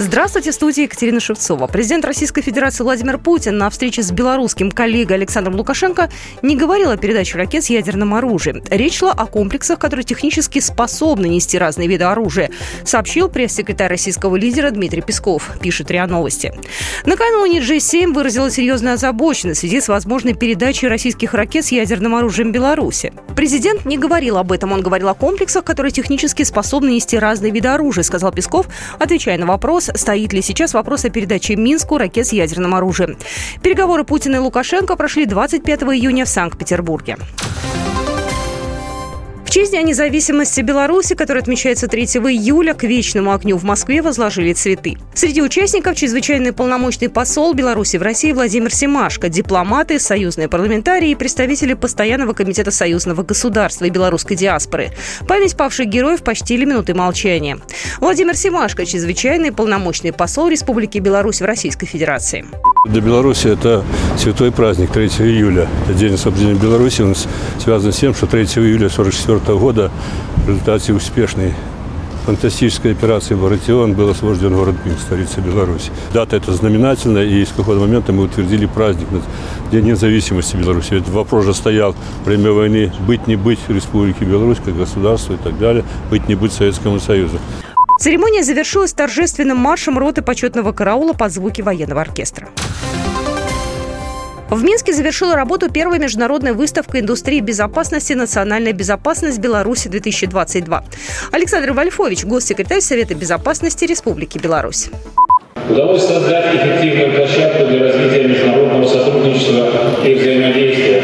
Здравствуйте, в студии Екатерина Шевцова. Президент Российской Федерации Владимир Путин на встрече с белорусским коллегой Александром Лукашенко не говорил о передаче ракет с ядерным оружием. Речь шла о комплексах, которые технически способны нести разные виды оружия, сообщил пресс-секретарь российского лидера Дмитрий Песков, пишет РИА Новости. Накануне G7 выразила серьезную озабоченность в связи с возможной передачей российских ракет с ядерным оружием Беларуси. Президент не говорил об этом, он говорил о комплексах, которые технически способны нести разные виды оружия, сказал Песков, отвечая на вопрос, стоит ли сейчас вопрос о передаче Минску ракет с ядерным оружием. Переговоры Путина и Лукашенко прошли 25 июня в Санкт-Петербурге. Честь Дня независимости Беларуси, который отмечается 3 июля, к вечному огню в Москве возложили цветы. Среди участников чрезвычайный полномочный посол Беларуси в России Владимир Семашко, дипломаты, союзные парламентарии и представители Постоянного комитета союзного государства и белорусской диаспоры. Память павших героев почтили минуты молчания. Владимир Семашко, чрезвычайный полномочный посол Республики Беларусь в Российской Федерации. Для Беларуси это святой праздник 3 июля. Это день освобождения Беларуси. Он связан с тем, что 3 июля 1944 года в результате успешной фантастической операции «Баратион» был освобожден город Минск, столица Беларуси. Дата эта знаменательная, и с какого момента мы утвердили праздник День независимости Беларуси. Этот вопрос же стоял во время войны «Быть, не быть Республики Беларусь как государства и так далее, быть, не быть Советскому Союзу». Церемония завершилась торжественным маршем роты почетного караула под звуки военного оркестра. В Минске завершила работу первая международная выставка индустрии безопасности «Национальная безопасность Беларуси-2022». Александр Вольфович, госсекретарь Совета безопасности Республики Беларусь. Удалось создать эффективную площадку для развития международного сотрудничества и взаимодействия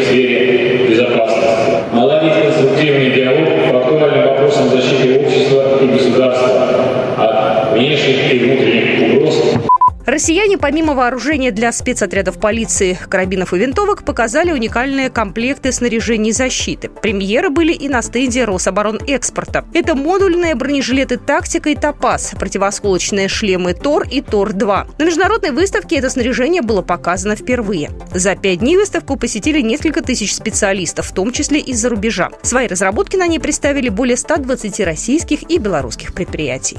Россияне, помимо вооружения для спецотрядов полиции, карабинов и винтовок, показали уникальные комплекты снаряжения и защиты. Премьеры были и на стенде Рособоронэкспорта. Это модульные бронежилеты «Тактика» и «Топаз», противосколочные шлемы «Тор» и «Тор-2». На международной выставке это снаряжение было показано впервые. За пять дней выставку посетили несколько тысяч специалистов, в том числе из-за рубежа. Свои разработки на ней представили более 120 российских и белорусских предприятий.